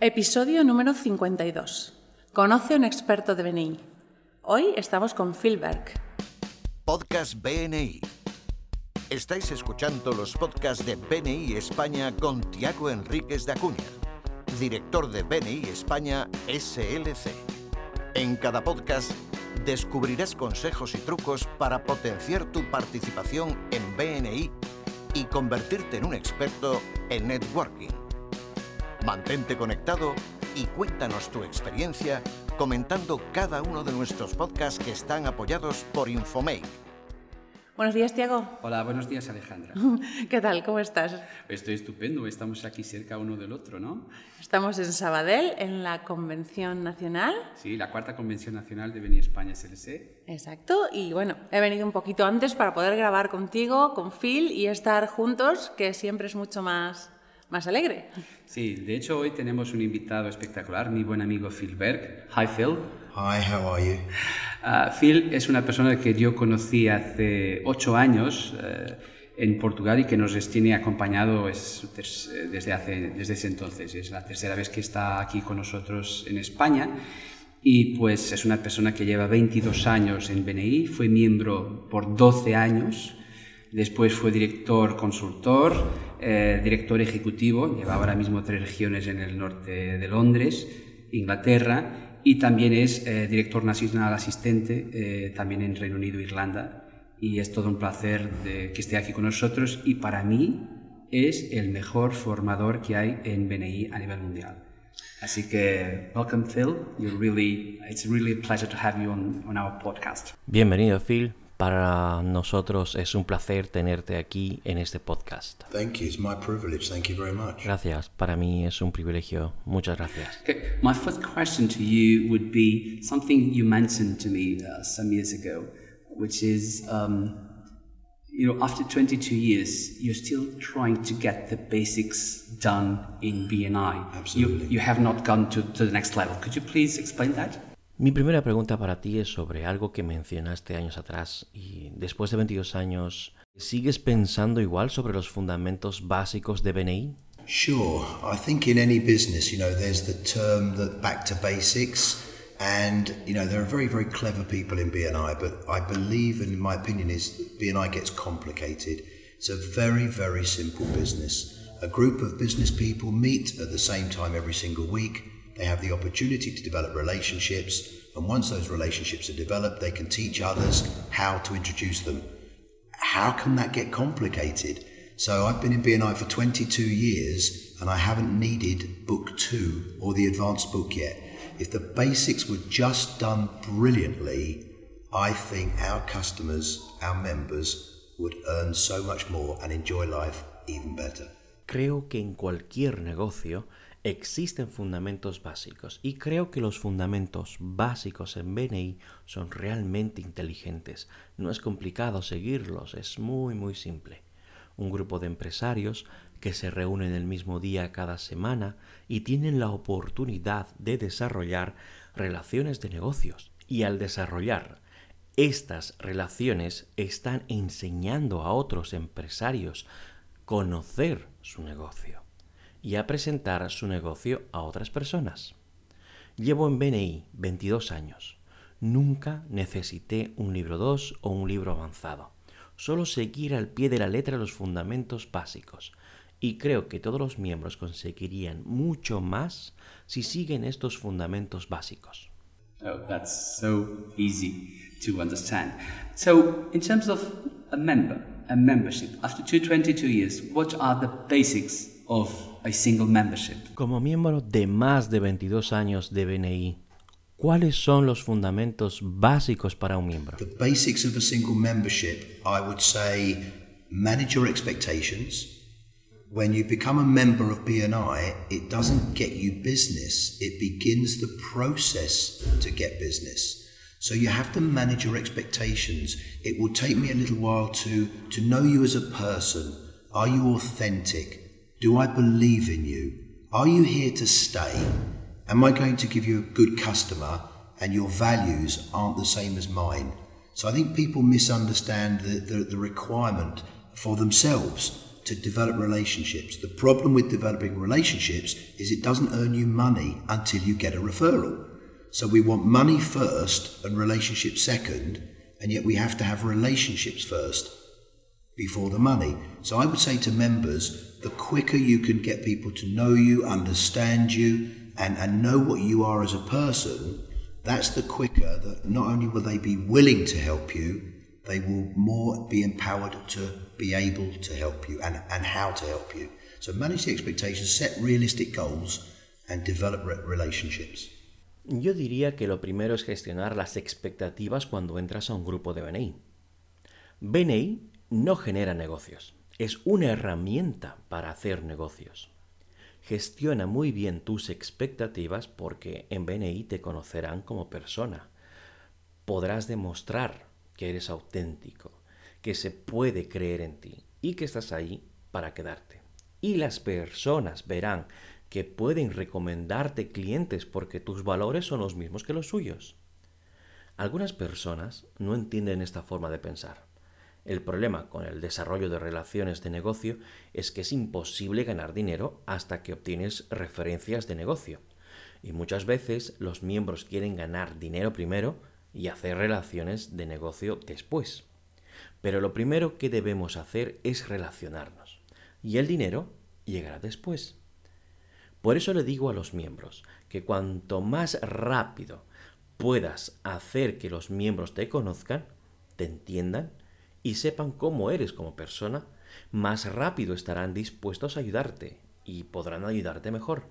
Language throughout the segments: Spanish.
Episodio número 52. Conoce un experto de BNI. Hoy estamos con Philberg. Podcast BNI. Estáis escuchando los podcasts de BNI España con Tiago Enríquez de Acuña, director de BNI España SLC. En cada podcast descubrirás consejos y trucos para potenciar tu participación en BNI y convertirte en un experto en networking. Mantente conectado y cuéntanos tu experiencia comentando cada uno de nuestros podcasts que están apoyados por Infomake. Buenos días, Tiago. Hola, buenos días, Alejandra. ¿Qué tal? ¿Cómo estás? Estoy estupendo, estamos aquí cerca uno del otro, ¿no? Estamos en Sabadell, en la Convención Nacional. Sí, la cuarta Convención Nacional de Beni España SLC. Exacto, y bueno, he venido un poquito antes para poder grabar contigo, con Phil y estar juntos, que siempre es mucho más más alegre. Sí, de hecho hoy tenemos un invitado espectacular, mi buen amigo Phil Berg. Hi Phil. Hi, how are you? Uh, Phil es una persona que yo conocí hace ocho años uh, en Portugal y que nos tiene acompañado es, desde, hace, desde ese entonces. Es la tercera vez que está aquí con nosotros en España. Y pues es una persona que lleva 22 años en BNI, fue miembro por 12 años Después fue director consultor, eh, director ejecutivo, lleva ahora mismo tres regiones en el norte de Londres, Inglaterra, y también es eh, director nacional asistente eh, también en Reino Unido e Irlanda. Y es todo un placer que esté aquí con nosotros y para mí es el mejor formador que hay en BNI a nivel mundial. Así que, welcome Phil. You're really, it's really a pleasure to have you on, on our podcast. Bienvenido Phil. Para nosotros es un placer tenerte aquí en este podcast. Thank you. It's my privilege. Thank you very much. Gracias. Para mí es un privilegio. Muchas gracias. Okay. My first question to you would be something you mentioned to me uh, some years ago, which is, um, you know, after 22 years, you're still trying to get the basics done in BNI. Absolutely. You, you have not gone to, to the next level. Could you please explain that? Mi primera pregunta para ti es sobre algo que mencionaste años atrás y después de 22 años, ¿sigues pensando igual sobre los fundamentos básicos de BNI? Sure. I think in any business, you know, there's the term that back to basics and you know, there are very very clever people in BNI, but I believe and my opinion is BNI gets complicated. It's a very very simple business. A group of business people meet at the same time every single week. They have the opportunity to develop relationships, and once those relationships are developed, they can teach others how to introduce them. How can that get complicated? So I've been in BNI for 22 years, and I haven't needed book two or the advanced book yet. If the basics were just done brilliantly, I think our customers, our members, would earn so much more and enjoy life even better. Creo que en cualquier negocio existen fundamentos básicos y creo que los fundamentos básicos en BNI son realmente inteligentes. No es complicado seguirlos, es muy muy simple. Un grupo de empresarios que se reúnen el mismo día cada semana y tienen la oportunidad de desarrollar relaciones de negocios. Y al desarrollar estas relaciones están enseñando a otros empresarios conocer su negocio y a presentar su negocio a otras personas. Llevo en BNI 22 años. Nunca necesité un libro 2 o un libro avanzado. Solo seguir al pie de la letra los fundamentos básicos. Y creo que todos los miembros conseguirían mucho más si siguen estos fundamentos básicos. Oh, that's so easy to understand. So, in terms of a member, a membership, after 222 years, what are the basics of a single membership. Como miembro de más de 22 años de BNI, ¿cuáles son los fundamentos básicos para un miembro? The basics of a single membership, I would say manage your expectations. When you become a member of BNI, it doesn't get you business, it begins the process to get business. So you have to manage your expectations. It will take me a little while to, to know you as a person. Are you authentic? Do I believe in you? Are you here to stay? Am I going to give you a good customer and your values aren't the same as mine? So I think people misunderstand the, the, the requirement for themselves to develop relationships. The problem with developing relationships is it doesn't earn you money until you get a referral. So we want money first and relationships second, and yet we have to have relationships first before the money. So I would say to members, the quicker you can get people to know you, understand you, and, and know what you are as a person, that's the quicker that not only will they be willing to help you, they will more be empowered to be able to help you and, and how to help you. So manage the expectations, set realistic goals, and develop relationships. Yo diría que lo primero es gestionar las expectativas cuando entras a un grupo de BNI. BNI no genera negocios, es una herramienta para hacer negocios. Gestiona muy bien tus expectativas porque en BNI te conocerán como persona. Podrás demostrar que eres auténtico, que se puede creer en ti y que estás ahí para quedarte. Y las personas verán que pueden recomendarte clientes porque tus valores son los mismos que los suyos. Algunas personas no entienden esta forma de pensar. El problema con el desarrollo de relaciones de negocio es que es imposible ganar dinero hasta que obtienes referencias de negocio. Y muchas veces los miembros quieren ganar dinero primero y hacer relaciones de negocio después. Pero lo primero que debemos hacer es relacionarnos. Y el dinero llegará después. Por eso le digo a los miembros que cuanto más rápido puedas hacer que los miembros te conozcan, te entiendan y sepan cómo eres como persona, más rápido estarán dispuestos a ayudarte y podrán ayudarte mejor.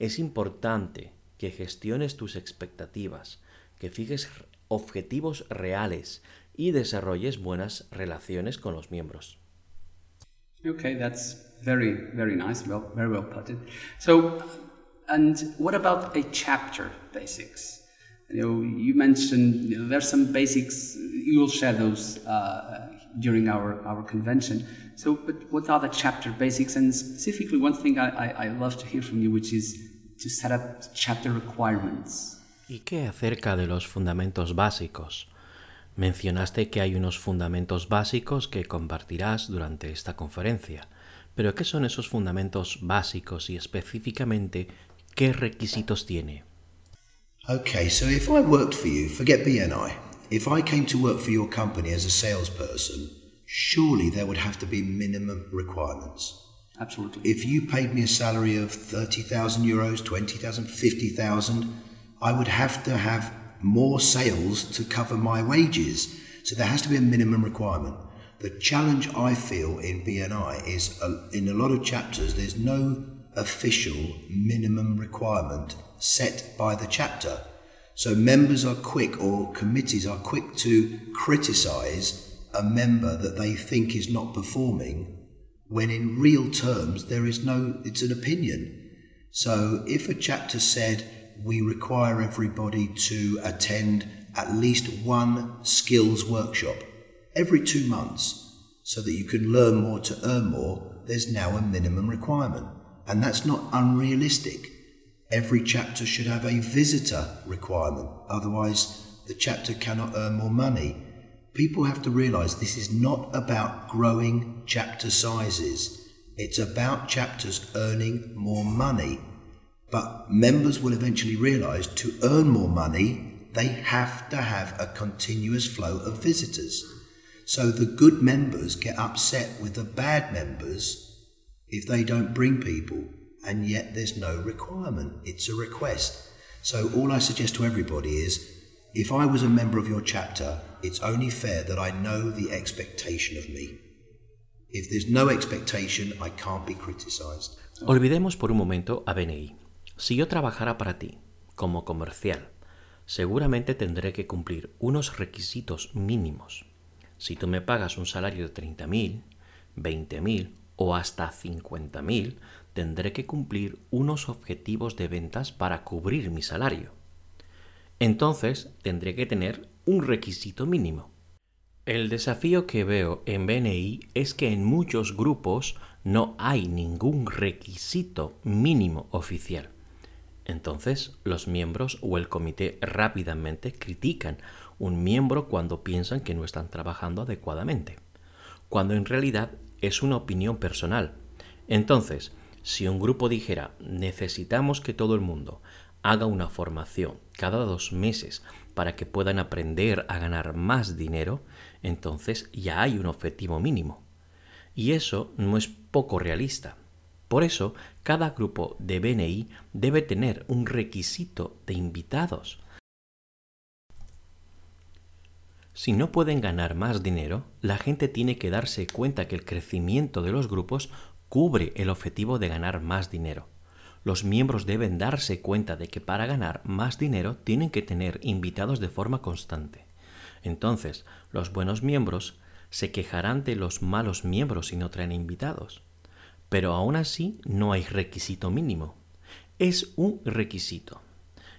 Es importante que gestiones tus expectativas, que fijes objetivos reales y desarrolles buenas relaciones con los miembros. Okay, that's very, very nice, well, very well put it. So, and what about a chapter basics? You know, you mentioned there's some basics. You will share those uh, during our, our convention. So, but what are the chapter basics? And specifically, one thing I, I, I love to hear from you, which is to set up chapter requirements. ¿Y qué acerca de los fundamentos básicos? Mencionaste que hay unos fundamentos básicos que compartirás durante esta conferencia, pero ¿qué son esos fundamentos básicos y específicamente qué requisitos tiene? Okay, so if I worked for you, forget BNI. If I came to work for your company as a salesperson, surely there would have to be minimum requirements. Absolutely. If you paid me a salary of 30,000 euros, 20,000, 50,000, I would have to have more sales to cover my wages. So there has to be a minimum requirement. The challenge I feel in BNI is uh, in a lot of chapters, there's no official minimum requirement set by the chapter. So members are quick or committees are quick to criticize a member that they think is not performing when in real terms there is no, it's an opinion. So if a chapter said, we require everybody to attend at least one skills workshop every two months so that you can learn more to earn more. There's now a minimum requirement, and that's not unrealistic. Every chapter should have a visitor requirement, otherwise, the chapter cannot earn more money. People have to realize this is not about growing chapter sizes, it's about chapters earning more money but members will eventually realize to earn more money, they have to have a continuous flow of visitors. So the good members get upset with the bad members if they don't bring people, and yet there's no requirement. It's a request. So all I suggest to everybody is if I was a member of your chapter, it's only fair that I know the expectation of me. If there's no expectation, I can't be criticized. Olvidemos por un momento a BNI. Si yo trabajara para ti, como comercial, seguramente tendré que cumplir unos requisitos mínimos. Si tú me pagas un salario de 30.000, 20.000 o hasta 50.000, tendré que cumplir unos objetivos de ventas para cubrir mi salario. Entonces tendré que tener un requisito mínimo. El desafío que veo en BNI es que en muchos grupos no hay ningún requisito mínimo oficial. Entonces, los miembros o el comité rápidamente critican un miembro cuando piensan que no están trabajando adecuadamente, cuando en realidad es una opinión personal. Entonces, si un grupo dijera necesitamos que todo el mundo haga una formación cada dos meses para que puedan aprender a ganar más dinero, entonces ya hay un objetivo mínimo. Y eso no es poco realista. Por eso, cada grupo de BNI debe tener un requisito de invitados. Si no pueden ganar más dinero, la gente tiene que darse cuenta que el crecimiento de los grupos cubre el objetivo de ganar más dinero. Los miembros deben darse cuenta de que para ganar más dinero tienen que tener invitados de forma constante. Entonces, los buenos miembros se quejarán de los malos miembros si no traen invitados. Pero aún así no hay requisito mínimo. Es un requisito.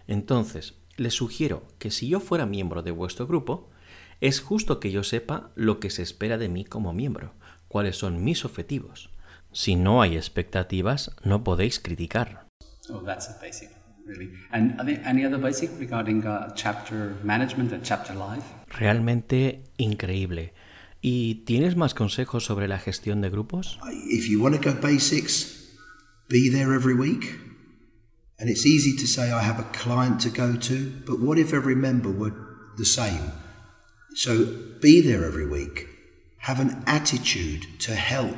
Entonces, les sugiero que si yo fuera miembro de vuestro grupo, es justo que yo sepa lo que se espera de mí como miembro, cuáles son mis objetivos. Si no hay expectativas, no podéis criticar. Oh, that's a basic, really. And are there any other basic regarding uh, chapter management and chapter life? Realmente increíble. ¿Y tienes más consejos sobre la gestión de grupos? If you want to go basics, be there every week. And it's easy to say I have a client to go to, but what if every member were the same? So be there every week. Have an attitude to help.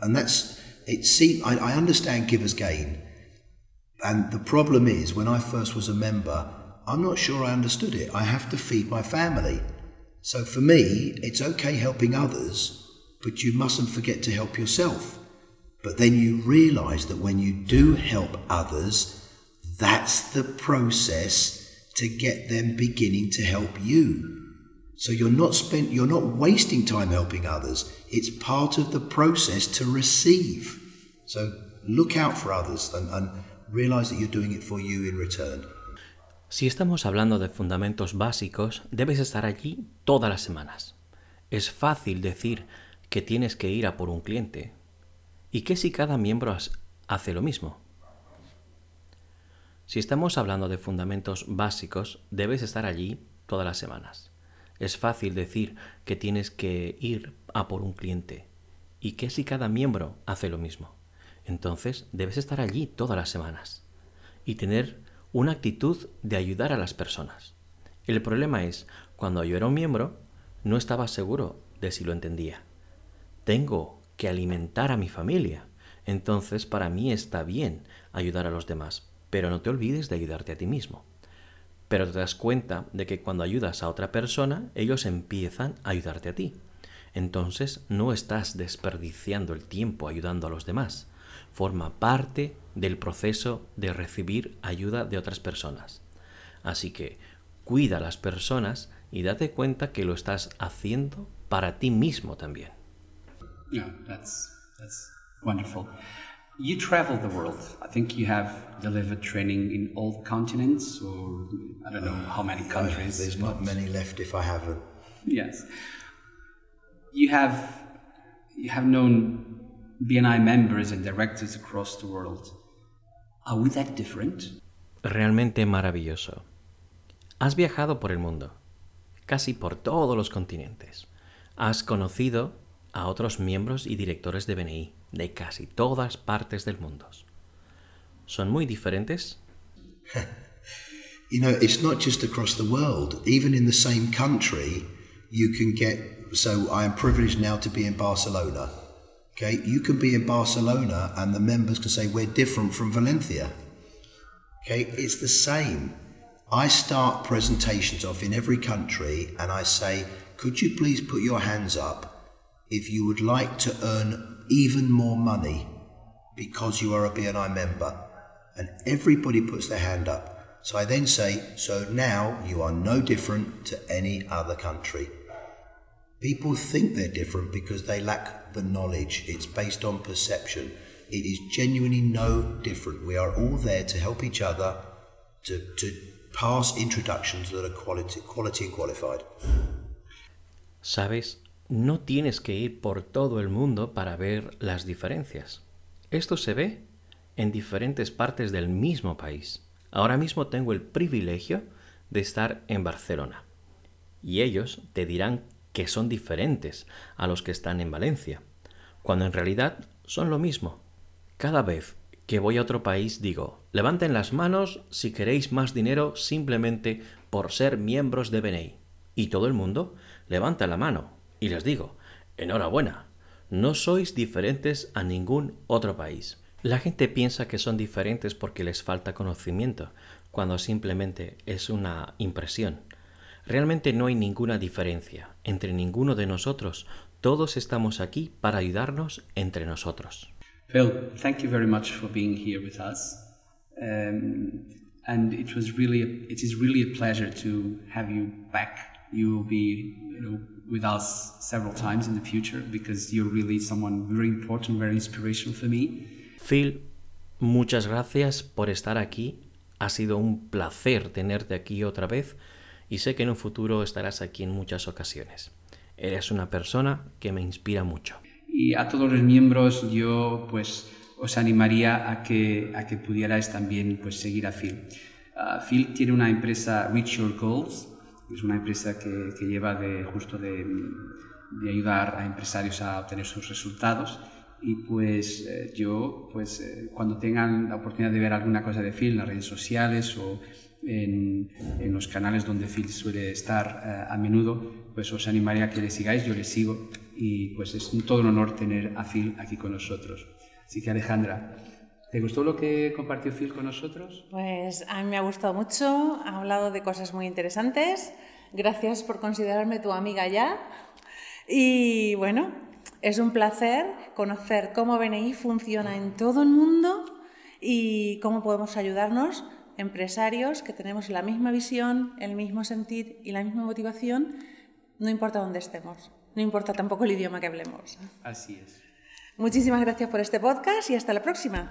And that's, it seems, I, I understand givers gain. And the problem is, when I first was a member, I'm not sure I understood it. I have to feed my family. So for me, it's okay helping others, but you mustn't forget to help yourself. But then you realize that when you do help others, that's the process to get them beginning to help you. So you're not spent you're not wasting time helping others. It's part of the process to receive. So look out for others and, and realize that you're doing it for you in return. Si estamos hablando de fundamentos básicos, debes estar allí todas las semanas. Es fácil decir que tienes que ir a por un cliente. ¿Y qué si cada miembro hace lo mismo? Si estamos hablando de fundamentos básicos, debes estar allí todas las semanas. Es fácil decir que tienes que ir a por un cliente. ¿Y qué si cada miembro hace lo mismo? Entonces debes estar allí todas las semanas y tener una actitud de ayudar a las personas. El problema es, cuando yo era un miembro, no estaba seguro de si lo entendía. Tengo que alimentar a mi familia, entonces para mí está bien ayudar a los demás, pero no te olvides de ayudarte a ti mismo. Pero te das cuenta de que cuando ayudas a otra persona, ellos empiezan a ayudarte a ti. Entonces no estás desperdiciando el tiempo ayudando a los demás. Forma parte del proceso de recibir ayuda de otras personas. Así que cuida a las personas y date cuenta que lo estás haciendo para ti mismo también. You travel the world. I think you have delivered training in all continents, or I don't know how many uh, countries. There's not many left if I haven't. Yes. You have you have known BNI members and directors across the world. Are we that different? Realmente maravilloso. Has viajado por el mundo, casi por todos los continentes. Has conocido a otros miembros y directores de BNI de casi todas partes del mundo. ¿Son muy diferentes? you know, it's not just across the world. Even in the same country, you can get. So I am privileged now to be in Barcelona. Okay, you can be in Barcelona and the members can say we're different from Valencia. Okay, it's the same. I start presentations off in every country and I say, could you please put your hands up if you would like to earn even more money because you are a BNI member? And everybody puts their hand up. So I then say, so now you are no different to any other country. People think they're different because they lack the knowledge. It's based on perception. It is genuinely no different. We are all there to help each other to, to pass introductions that are quality, quality and qualified. Sabes, no tienes que ir por todo el mundo para ver las diferencias. Esto se ve en diferentes partes del mismo país. Ahora mismo tengo el privilegio de estar en Barcelona. Y ellos te dirán que son diferentes a los que están en Valencia. cuando en realidad son lo mismo. Cada vez que voy a otro país digo, levanten las manos si queréis más dinero simplemente por ser miembros de BNI. Y todo el mundo levanta la mano y les digo, enhorabuena, no sois diferentes a ningún otro país. La gente piensa que son diferentes porque les falta conocimiento, cuando simplemente es una impresión. Realmente no hay ninguna diferencia entre ninguno de nosotros. Todos estamos aquí para ayudarnos entre nosotros. Phil, thank you very much for being here with us. Um, and it was really, it is really a pleasure to have you back. You will be, you know, with us several times in the future because you're really someone very important, very inspirational for me. Phil, muchas gracias por estar aquí. Ha sido un placer tenerte aquí otra vez y sé que en un futuro estarás aquí en muchas ocasiones. Eres una persona que me inspira mucho. Y a todos los miembros yo pues os animaría a que, a que pudierais también pues, seguir a Phil. Uh, Phil tiene una empresa Reach Your Goals, es una empresa que, que lleva de, justo de, de, ayudar a empresarios a obtener sus resultados. Y pues eh, yo, pues eh, cuando tengan la oportunidad de ver alguna cosa de Phil en las redes sociales o en, en los canales donde Phil suele estar eh, a menudo, pues os animaría a que le sigáis, yo le sigo y pues es todo un honor tener a Phil aquí con nosotros. Así que Alejandra, ¿te gustó lo que compartió Phil con nosotros? Pues a mí me ha gustado mucho, ha hablado de cosas muy interesantes. Gracias por considerarme tu amiga ya. Y bueno, es un placer conocer cómo BNI funciona en todo el mundo y cómo podemos ayudarnos empresarios que tenemos la misma visión, el mismo sentir y la misma motivación, no importa dónde estemos, no importa tampoco el idioma que hablemos. Así es. Muchísimas gracias por este podcast y hasta la próxima.